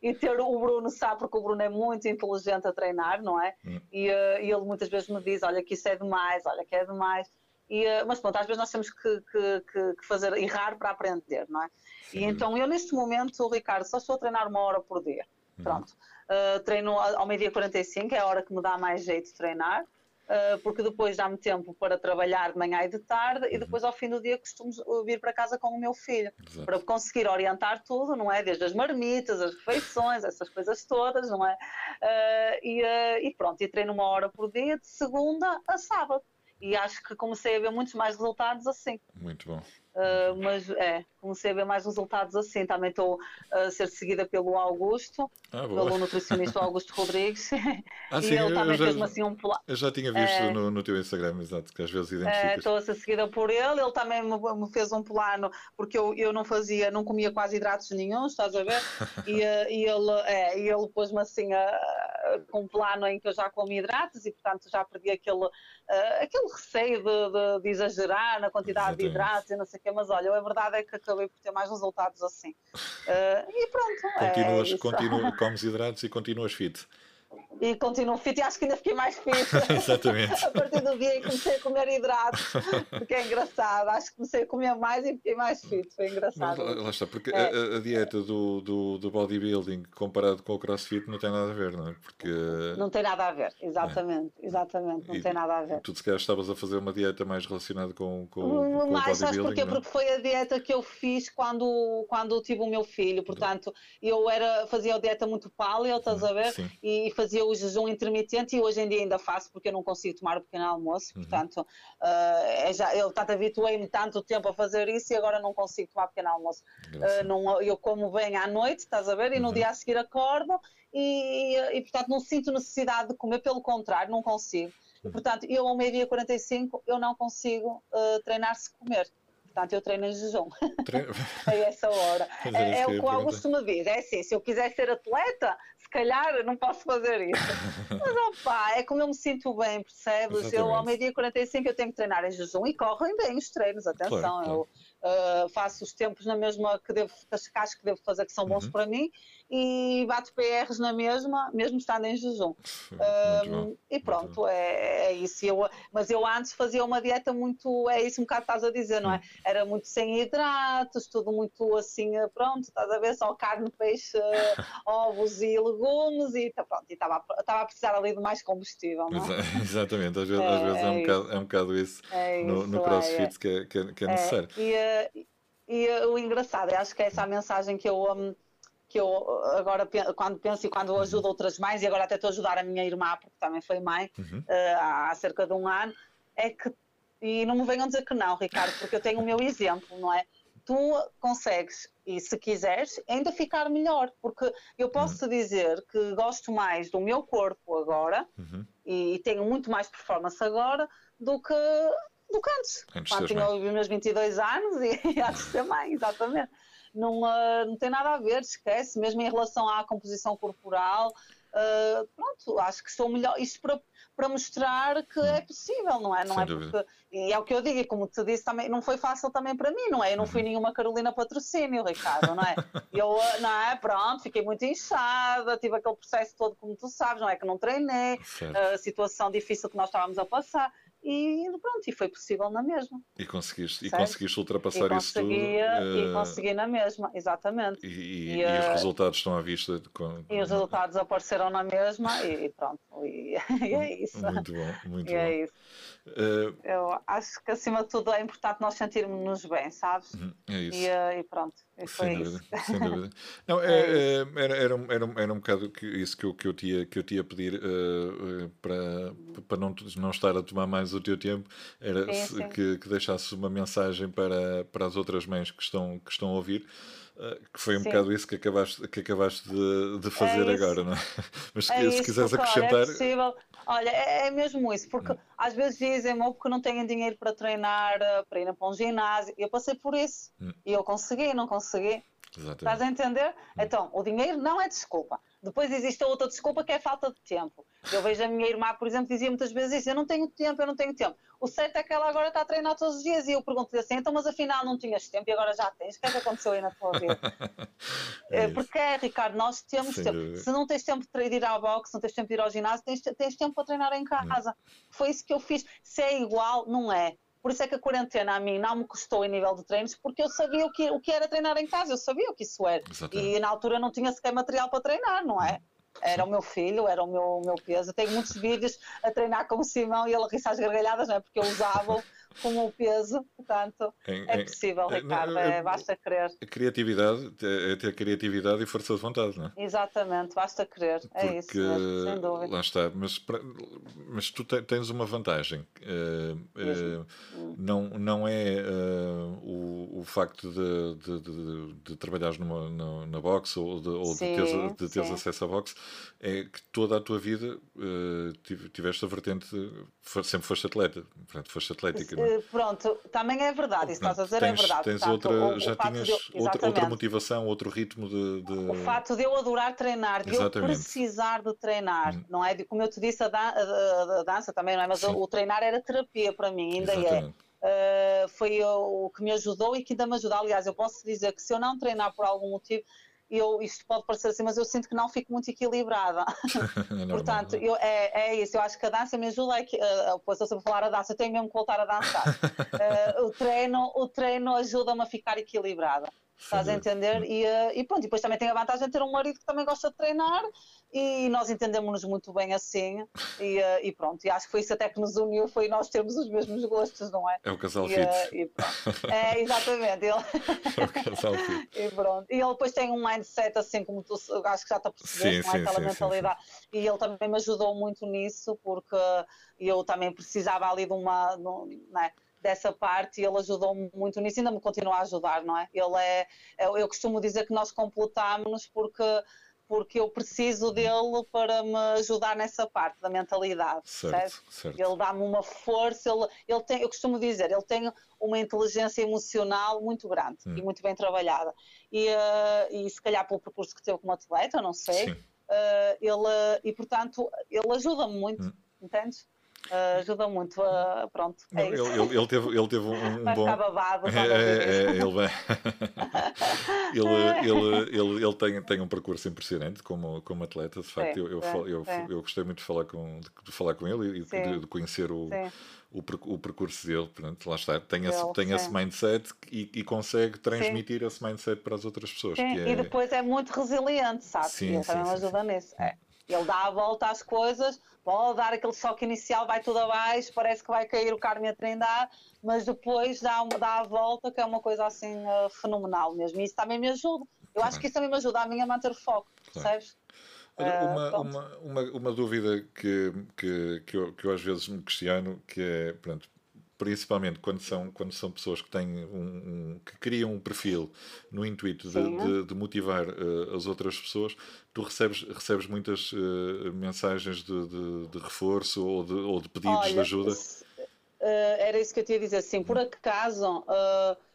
e ter o Bruno sabe porque o Bruno é muito inteligente a treinar, não é? Hum. E, e, ele muitas vezes me diz, olha que isso é demais, olha que é demais. E, mas pronto, às vezes nós temos que, que, que, fazer errar para aprender, não é? Sim. E então eu neste momento, Ricardo, só estou a treinar uma hora por dia. Uhum. Pronto. Uhum. Uh, treino ao meio-dia 45, é a hora que me dá mais jeito de treinar, uh, porque depois dá-me tempo para trabalhar de manhã e de tarde, e depois ao fim do dia costumo vir para casa com o meu filho, Exato. para conseguir orientar tudo, não é? Desde as marmitas, as refeições, essas coisas todas, não é? Uh, e, e pronto, e treino uma hora por dia, de segunda a sábado. E acho que comecei a ver muitos mais resultados assim. Muito bom. Uh, mas é, comecei a ver mais resultados assim. Também estou a ser seguida pelo Augusto, ah, pelo nutricionista Augusto Rodrigues. *laughs* Ah, e sim, ele também fez-me assim um plano. Eu já tinha visto é, no, no, teu Instagram, exato, que às vezes identificas. Estou a ser seguida por ele, ele também me, me, fez um plano, porque eu, eu não fazia, não comia quase hidratos nenhum, estás a ver? *laughs* e, eh, e ele, é, e ele pôs-me assim a, com um plano em que eu já como hidratos e portanto já perdi aquele, uh, aquele receio de, de, de, exagerar na quantidade Exatamente. de hidratos e não sei o quê, mas olha, a verdade é que acabei por ter mais resultados assim. Uh, e pronto. Continuas, é continua, *laughs* comes hidratos e continuas fit e continuo fit e acho que ainda fiquei mais fit. *laughs* Exatamente. a partir do dia em que comecei a comer hidratos, porque é engraçado. Acho que comecei a comer mais e fiquei mais fit. Foi engraçado. Mas, lá está, porque é. a, a, dieta do, do, do, bodybuilding comparado com o crossfit não tem nada a ver, não é? Porque... Não tem nada a ver, exatamente. É. Exatamente, não e, tem nada a ver. Tu se calhar estavas a fazer uma dieta mais relacionada com, com, com mais, o bodybuilding. Porquê? É? Porque foi a dieta que eu fiz quando, quando tive o meu filho. Portanto, eu era, fazia a dieta muito paleo, estás a ver? Sim. E fazia o jejum intermitente e hoje em dia ainda faço porque eu não consigo tomar o pequeno almoço, uhum. portanto, uh, é já, eu tanto habituei-me tanto tempo a fazer isso e agora não consigo tomar pequeno almoço. Uh, não, eu como bem à noite, estás a ver, e no uhum. dia a seguir acordo e, e, portanto, não sinto necessidade de comer, pelo contrário, não consigo. Uhum. portanto, eu ao meio-dia 45 eu não consigo uh, treinar se comer. Portanto, eu treino em jejum. Treino... a *laughs* essa hora. *laughs* É, é, o que o Augusto me diz. É assim, se eu quiser ser atleta, se calhar não posso fazer isso. *laughs* Mas, opá, é como eu me sinto bem, percebes? Exatamente. Eu, ao meio-dia 45, eu tenho que treinar em jejum e correm bem os treinos, atenção. Claro, claro. Eu uh, faço os tempos na mesma que devo, que acho que devo fazer, que são bons uhum. para mim, e bato PRs na mesma, mesmo estando em jejum. Um, e pronto, é, é, isso. Eu, mas eu antes fazia uma dieta muito, é isso um bocado estás a dizer, não é? Era muito sem hidratos, tudo muito assim, pronto, estás a ver, só carne, peixe, *laughs* ovos e legumes, e tá, pronto, e estava a precisar ali de mais combustível. Não é? *laughs* Exatamente, às vezes é, às vezes é, é um, bocado, é um bocado isso, é no, isso, no crossfit que, é, que, é, que é necessário. E, eh, e, o engraçado, acho que é essa a mensagem que eu. Um, que eu agora quando penso e quando uhum. ajudo outras mães, e agora até estou a ajudar a minha irmã, porque também foi mãe uhum. uh, há cerca de um ano, é que, e não me venham dizer que não, Ricardo, porque eu tenho o meu exemplo, não é? Tu consegues, e se quiseres, ainda ficar melhor, porque eu posso uhum. dizer que gosto mais do meu corpo agora uhum. e, e tenho muito mais performance agora do que do que antes. antes quando tinha os meus 22 anos *laughs* e, antes de ser mãe, exatamente não, uh, não tem nada a ver, esquece, mesmo em relação à composição corporal, uh, pronto, acho que sou melhor. Isto para, para mostrar que hum. é possível, não é? Não é porque, e é o que eu digo, e como te disse também, não foi fácil também para mim, não é? Eu não fui uhum. nenhuma Carolina Patrocínio, Ricardo, não é? *laughs* Eu, não é? Pronto, fiquei muito inchada, tive aquele processo todo, como tu sabes, não é? Que não treinei, a situação difícil que nós estávamos a passar e pronto, e foi possível na mesma. E conseguiste, e conseguiste ultrapassar e isso tudo. E uh, consegui na mesma, exatamente. E, e, e uh, os resultados estão à vista. Com, e os resultados apareceram na mesma e, pronto, e, *laughs* é isso. Muito bom, muito é bom. É isso. Uh, Eu acho que acima de tudo é importante nós sentirmos bem, sabes? Uhum, é isso. E, pronto. Sem dúvida, sem *laughs* dúvida. Não, é, é, era, era, era, era um bocado isso que eu, que eu, tinha, que eu tinha a pedir uh, para, para não, não estar a tomar mais o teu tempo, era sim, sim. Que, que deixasse uma mensagem para, para as outras mães que estão, que estão a ouvir. Uh, que foi um Sim. bocado isso que acabaste, que acabaste de, de fazer é agora, não é? *laughs* Mas é se, se quiseres porque, acrescentar. Olha, é possível. Olha, é, é mesmo isso, porque hum. às vezes dizem-me ou porque não têm dinheiro para treinar, para ir para um ginásio. Eu passei por isso hum. e eu consegui, não consegui. Exatamente. Estás a entender? Hum. Então, o dinheiro não é desculpa. Depois existe a outra desculpa que é falta de tempo. Eu vejo a minha irmã, por exemplo, dizia muitas vezes isso: eu não tenho tempo, eu não tenho tempo. O certo é que ela agora está a treinar todos os dias e eu pergunto-lhe assim: então, mas afinal não tinhas tempo e agora já tens? O que é que aconteceu aí na tua vida? *laughs* é Porque é, Ricardo, nós temos Sim, tempo. Se não tens tempo de ir ao boxe, se não tens tempo de ir ao ginásio, tens, tens tempo para treinar em hum. casa. Hum. Foi isso que eu fiz. Se é igual, não é. Por isso é que a quarentena a mim não me custou em nível de treinos, porque eu sabia o que, o que era treinar em casa, eu sabia o que isso era. Exatamente. E na altura não tinha sequer material para treinar, não é? Era o meu filho, era o meu, o meu peso. Eu tenho muitos vídeos a treinar com o Simão e ele ri às gargalhadas, não é? Porque eu usava como o peso, portanto, em, é possível, em, Ricardo, é, basta querer. Criatividade, é ter criatividade e força de vontade, não é? Exatamente, basta querer, Porque, é isso mesmo, sem dúvida. Lá está, mas, mas tu tens uma vantagem, uh, uh, não, não é uh, o, o facto de, de, de, de trabalhares numa, na, na box ou de, ou sim, teres, de teres acesso à box, é que toda a tua vida tiveste a vertente, sempre foste atleta, portanto, foste atlética, eh, pronto, também é verdade, isso estás a dizer é tens, é verdade. Tens outra, o, já o tinhas de, outra, outra, motivação, outro ritmo de, de, O facto de eu adorar treinar, de exatamente. eu precisar de treinar, hum. não é? Como eu te disse, a, dan a, a dança também, não é? Mas o, o, treinar era terapia para mim, ainda é. exatamente. é. Uh, foi o que me ajudou e que ainda me ajuda. Aliás, eu posso dizer que se eu não treinar por algum motivo, eu, isto pode parecer assim, mas eu sinto que não fico muito equilibrada. *laughs* *laughs* é Portanto, eu, é, é isso, eu acho que a dança me ajuda, uh, pois eu sempre falar a dança, eu tenho mesmo que voltar a dançar. uh, *laughs* o, treino, o treino ajuda-me a ficar equilibrada. Estás a entender? E, uh, e pronto, depois também tem a vantagem de ter um marido que também gosta de treinar e nós entendemos-nos muito bem assim e, uh, e, pronto, e acho que foi isso até que nos uniu, foi nós termos os mesmos gostos, não é? É o casal e, fit. Uh, é, exatamente. Ele... *laughs* É o casal fit. *laughs* e pronto. E ele depois tem um mindset assim como tu, acho que já está a perceber, sim, não é? Sim, Aquela sim, mentalidade. Sim, e ele também me ajudou muito nisso, porque eu também precisava ali de uma, não é? Dessa parte e ele ajudou muito nisso, ainda me continua a ajudar, não é? Ele é, eu costumo dizer que nós completamos porque porque eu preciso dele para me ajudar nessa parte da mentalidade. Certo, certo. Ele dá-me uma força, ele, ele tem, eu costumo dizer, ele tem uma inteligência emocional muito grande hum. e muito bem trabalhada. E, uh, e se calhar pelo percurso que teve como atleta, não sei, uh, ele, e portanto, ele ajuda-me muito, hum. entendes? Uh, ajuda muito a. Pronto. É ele, ele, ele, teve, ele teve um, um bom. Babado, é, é, é, ele, vai... *laughs* ele, ele, ele, ele tem, tem um percurso impressionante como, como atleta. De facto, sim, eu, eu, sim, eu, sim. eu, gostei muito de falar com, de, falar com ele e de, de, conhecer o. O, o percurso dele, portanto, lá está, tem, esse, tem esse mindset e, e consegue transmitir esse mindset para as outras pessoas. Sim, é... E depois é muito resiliente, sabe? Sim, ele também ajuda nisso. É. Ele dá a volta às coisas, pode dar aquele choque inicial, vai tudo abaixo, parece que vai cair o Carme a trindar, mas depois dá, dá a volta, que é uma coisa assim uh, fenomenal mesmo. E isso também me ajuda. Eu acho que isso também me ajuda a mim a manter o foco, percebes? uma, uh, uma, uma, uma, dúvida que, que, que, eu, que eu às vezes me questiono, que é, pronto, principalmente quando são, quando são pessoas que têm um, um que criam um perfil no intuito de, de, de motivar uh, as outras pessoas, tu recebes, recebes muitas uh, mensagens de, de, de, reforço ou de, ou de pedidos Olha, de ajuda? Uh, era isso que eu tinha a dizer, sim, por acaso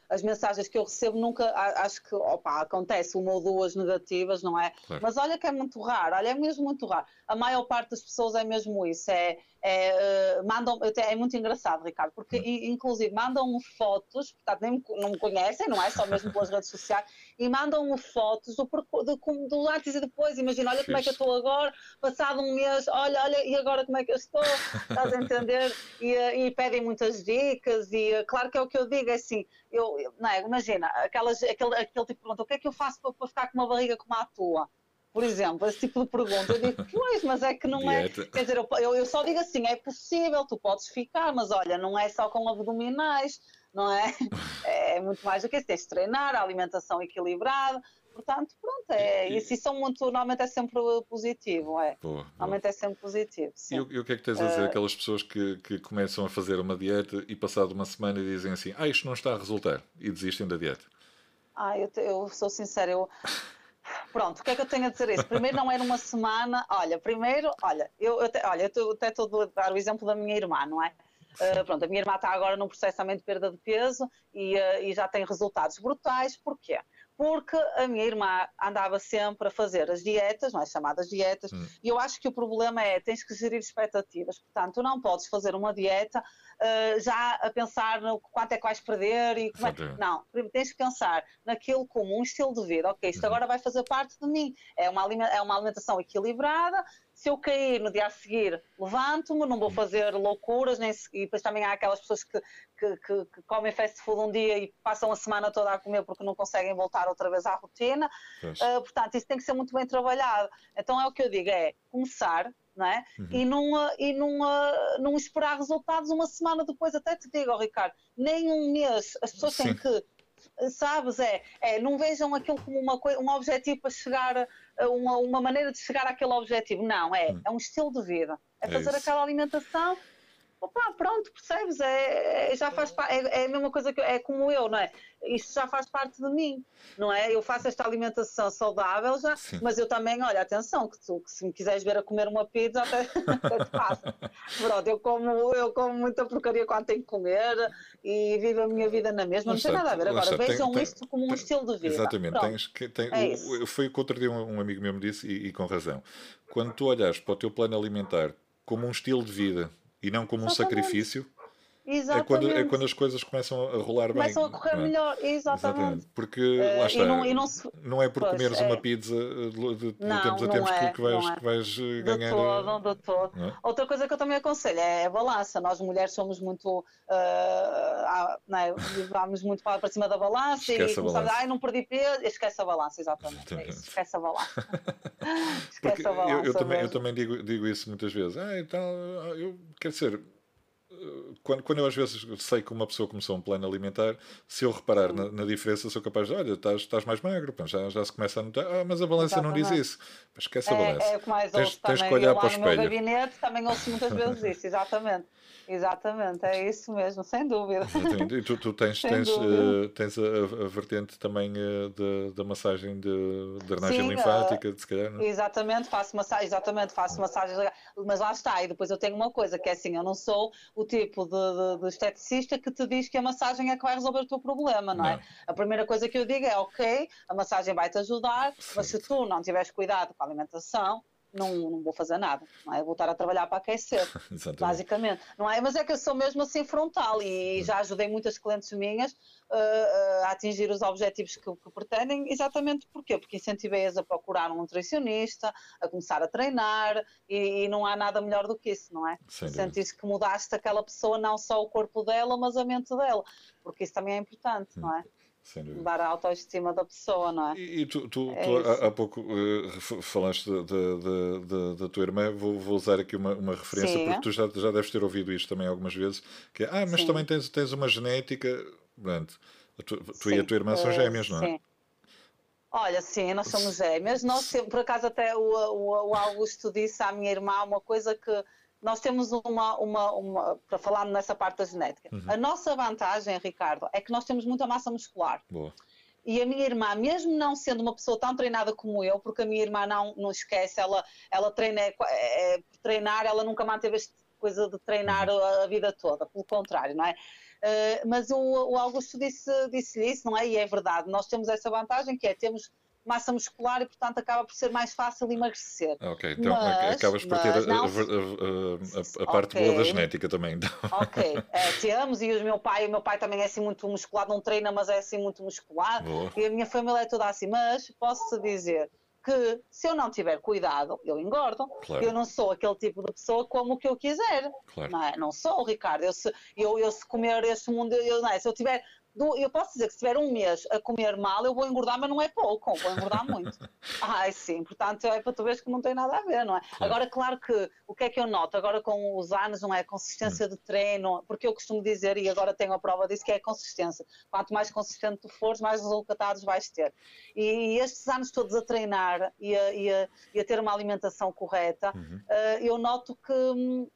as mensagens que eu recebo nunca, acho que, opa, acontece uma ou duas negativas, não é? Claro. Mas olha que é muito raro, olha, é mesmo muito raro. A maior parte das pessoas é mesmo isso, é, é, uh, mandam, é muito engraçado, Ricardo, porque hum. inclusive mandam-me fotos, portanto nem me, não me conhecem, não é? Só mesmo pelas redes sociais, e mandam-me fotos do, do, do antes e depois. Imagina, olha como é que eu estou agora, passado um mês, olha, olha, e agora como é que eu estou? Estás a entender? E, eh, e pedem muitas dicas, e eh, claro que é o que eu digo, é assim, eu, não é? Imagina, aquelas, aquele, aquele tipo de pergunta, o que é que eu faço para, para ficar com uma barriga como a tua? Por exemplo, esse tipo de pergunta. Eu digo, pois, mas é que não é. Quer dizer, eu, eu só digo assim: é possível, tu podes ficar, mas olha, não é só com abdominais, não é? *laughs* É muito mais do que isso. Tens de treinar, a alimentação equilibrada. Portanto, pronto, é, e, isso, isso é muito, normalmente é sempre positivo, é. Boa, normalmente boa. é sempre positivo. E, e, o que é que tens a dizer uh, aquelas pessoas que, que começam a fazer uma dieta e passado uma semana dizem assim, ah, isto não está a resultar, e desistem da dieta? Ah, eu, eu sou sincera, eu Pronto, o que é que eu tenho a dizer isso? Primeiro não é numa semana, olha, primeiro, olha, eu, eu te, olha, eu até estou a dar o exemplo da minha irmã, não é? Uh, pronto, a minha irmã está agora num processo também de perda de peso e, uh, e já tem resultados brutais. Porquê? porque a minha irmã andava sempre a fazer as dietas, não é chamadas dietas, hum. e eu acho que o problema é tens que gerir expectativas. Portanto, tu não podes fazer uma dieta uh, já a pensar no quanto é que vais perder e como é. Não, tens que pensar naquilo como um estilo de vida. Ok, isto uhum. agora vai fazer parte de mim. É uma, é uma alimentação equilibrada, se eu cair no dia a seguir, levanto-me, não vou fazer loucuras, nem se... e depois também há aquelas pessoas que, que, que, que, comem fast food um dia e passam a semana toda a comer porque não conseguem voltar outra vez à rotina. Uh, portanto, isso tem que ser muito bem trabalhado. Então é o que eu digo, é começar, não é? Uhum. E, não, e não, não esperar resultados uma semana depois. Até te digo, Ricardo, nem um mês. As pessoas Sim. têm que sabes? É, é, não vejam aquilo como uma coisa, um objetivo para chegar, uma, uma maneira de chegar àquele objetivo. Não, é, hum. é um estilo de vida. É, é fazer aquela alimentação Opa, pronto, percebes? É, é já faz é, é, a mesma coisa que é como eu, não é? Isto já faz parte de mim, não é? Eu faço esta alimentação saudável já, Sim. mas eu também, olha, atenção, que, tu, que se me quiseres ver a comer uma pizza, até, *laughs* até te faço. Pronto, eu como, eu como muita porcaria quando tenho que comer e vivo a minha vida na mesma, não tem nada a ver. Agora, vejam tem, isto como tem, um estilo de vida. Exatamente, pronto, tens que, tem, é o, foi o que outro dia um, um amigo meu me disse, e, e com razão. Quando tu olhas para o teu plano alimentar como um estilo de vida e não como um sacrifício. Exatamente. É quando, é quando as coisas começam a rolar bem. Começam a correr é? melhor, exatamente. exatamente. Porque uh, lá está, não, não, se... não, é por pois, comeres é. uma pizza de, de, de não, tempos a tempos é, que, vais, é. que vais de ganhar. Todo, de todo. É? Outra coisa que eu também aconselho é a balança. Nós mulheres somos muito. Uh, não vamos muito para, cima da balança esquece e começamos a não perdi peso. Esquece a balança, exatamente. Esquece a balança. *laughs* esquece a balança. Eu, eu também, eu também digo, digo isso muitas vezes. Ah, então, eu, quer dizer quando, quando eu às vezes sei que uma pessoa começou um plano alimentar, se eu reparar na, na diferença, sou capaz de, olha, estás, estás mais magro, já, já se começa a notar, ah, mas a balança não diz isso. Mas esquece a é, balança. É, é o que mais tens, ouço tens também, que olhar para o espelho. no meu gabinete também ouço muitas vezes isso, exatamente. Exatamente, é isso mesmo, sem dúvida. Exatamente. E tu, tu tens, *laughs* tens, uh, tens a, a, vertente também uh, da massagem de, de drenagem Sim, linfática, uh, se calhar, não? É? Exatamente, faço massagem, exatamente, faço massagem, mas lá está, e depois eu tenho uma coisa, que é assim, eu não sou o tipo de, de, de esteticista que te diz que a massagem é que vai resolver o teu problema, não, é? não. é? A primeira coisa que eu digo é, ok, a massagem vai te ajudar, certo. mas se tu não tiveres cuidado com a alimentação, não, não vou fazer nada, não é? Voltar a trabalhar para aquecer, *laughs* basicamente. Não é? Mas é que eu sou mesmo assim frontal e já ajudei muitas clientes minhas uh, uh, a atingir os objetivos que, que pretendem, exatamente porquê? Porque incentivei-as a procurar um nutricionista, a começar a treinar e, e, não há nada melhor do que isso, não é? Sentires que mudaste aquela pessoa, não só o corpo dela, mas a mente dela, porque isso também é importante, hum. não é? Dar a autoestima da pessoa, não é? E, e tu, tu, é tu há, há, pouco uh, falaste da tua irmã, vou, vou, usar aqui uma, uma referência, Sim. porque tu já, já deves ter ouvido isto também algumas vezes, que é, ah, mas Sim. também tens, tens uma genética, pronto, tu, tu e a tua irmã são eh, gêmeas, não é? Sim. Olha, sim, nós somos gêmeas. Nós, por acaso, até o, o, o Augusto disse à minha irmã uma coisa que nós temos uma, uma, uma para falar nessa parte da genética. Uhum. A nossa vantagem, Ricardo, é que nós temos muita massa muscular. Boa. E a minha irmã, mesmo não sendo uma pessoa tão treinada como eu, porque a minha irmã não, não esquece, ela, ela treina, é, é, treinar, ela nunca manteve esta coisa de treinar uhum. a, a, vida toda, pelo contrário, não é? Uh, mas o, o Augusto disse-lhe disse isso, não é? E é verdade, nós temos essa vantagem que é, temos massa muscular e, portanto, acaba por ser mais fácil emagrecer. Ok, então mas, acabas por ter a, a, a, a, parte okay. boa da genética também. Então. Ok, *laughs* é, temos, e o meu pai, o meu pai também é assim muito musculado, não treina, mas é assim muito musculado, boa. e a minha família é toda assim, mas posso-te dizer que se eu não tiver cuidado, eu engordo. Claro. Eu não sou aquele tipo de pessoa como o que eu quiser. Claro. Não, é? não sou, Ricardo. Eu se, eu, eu se comer este mundo, eu, não é? se eu tiver do, eu posso dizer que se tiver um mês a comer mal, eu vou engordar, mas não é pouco, vou engordar muito. *laughs* Ai, sim, portanto é para tu veres que não tem nada a ver, não é? Claro. Agora, claro que o que é que eu noto agora com os anos, não é? A consistência hum. de treino, porque eu costumo dizer, e agora tenho a prova disso, que é a consistência. Quanto mais consistente tu fores, mais resultados vais ter. E, e estes anos todos a treinar e a, e a, e a ter uma alimentação correta, uhum. uh, eu noto que. Hum,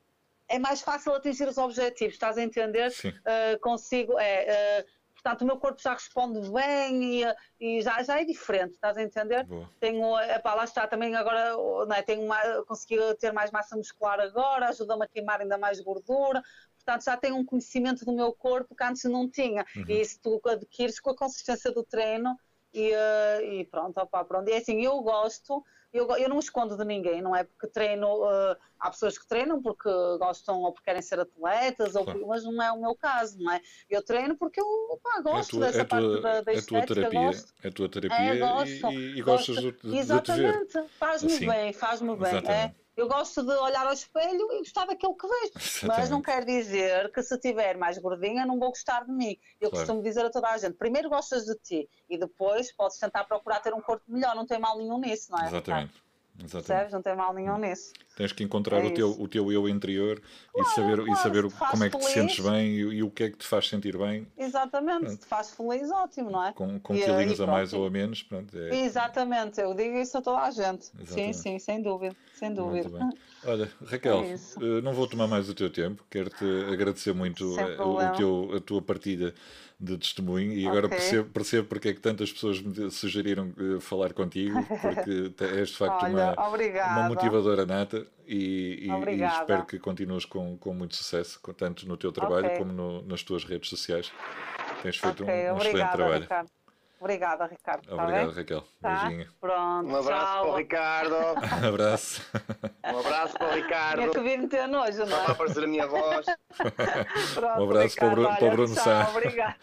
é mais fácil atingir os objetivos, estás a entender? Uh, consigo, é, uh, portanto o meu corpo já responde bem e, e já, já é diferente, estás a entender? Boa. Tenho, epá, lá está, também agora não é, tenho uma, consegui ter mais massa muscular agora, ajuda-me a queimar ainda mais gordura, portanto já tenho um conhecimento do meu corpo que antes não tinha, uhum. e isso tu adquires com a consistência do treino e, uh, e pronto, opa, pronto. E é assim, eu gosto, eu, eu não escondo de ninguém, não é porque treino, uh, há pessoas que treinam porque gostam ou porque querem ser atletas, claro. ou, mas não é o meu caso, não é? Eu treino porque eu opa, gosto é tua, dessa é parte tua, da, da é estética, terapia, gosto. É a tua terapia é, gosto, e, e, gostas gosto, de, de, Exatamente, faz-me assim, bem, faz-me bem. É, eu gosto de olhar ao espelho e gostar daquilo que vejo. Exatamente. Mas não quer dizer que se tiver mais gordinha não vou gostar de mim. Eu claro. costumo dizer a toda a gente: primeiro gostas de ti e depois podes tentar procurar ter um corpo melhor. Não tem mal nenhum nisso, não é? Exatamente. Exatamente. Percebes? Não tem mal nenhum nisso. Tens que encontrar é o, teu, o teu eu interior claro, e saber, claro, e saber como é que feliz. te sentes bem e, e, o que é que te faz sentir bem. Exatamente, se te faz feliz, ótimo, não é? Com, com quilinhos a mais ou a menos. Pronto, é... Exatamente, eu digo isso a toda a gente. Exatamente. Sim, sim, sem dúvida. Sem dúvida. *laughs* Olha, Raquel, é eh, não vou tomar mais o teu tempo, quero-te agradecer muito a, o teu, a tua partida de testemunho e agora okay. percebo, percebo porque é que tantas pessoas me sugeriram uh, falar contigo, porque és de facto Olha, uma, uma motivadora nata e, e, e, espero que continues com, com muito sucesso, tanto no teu trabalho okay. como no, nas tuas redes sociais. Tens feito okay. um, um excelente trabalho. Ricardo. Obrigada, Ricardo. Tá Obrigado, bem? Raquel. Tá? Beijinho. Pronto. Um abraço tchau. para o Ricardo. *laughs* um abraço. Um abraço para o Ricardo. É que vir meter nojo, não é? Só para aparecer a minha voz. *laughs* Pronto, um abraço Ricardo, para o Bruno, para o Bruno Sá. Obrigado.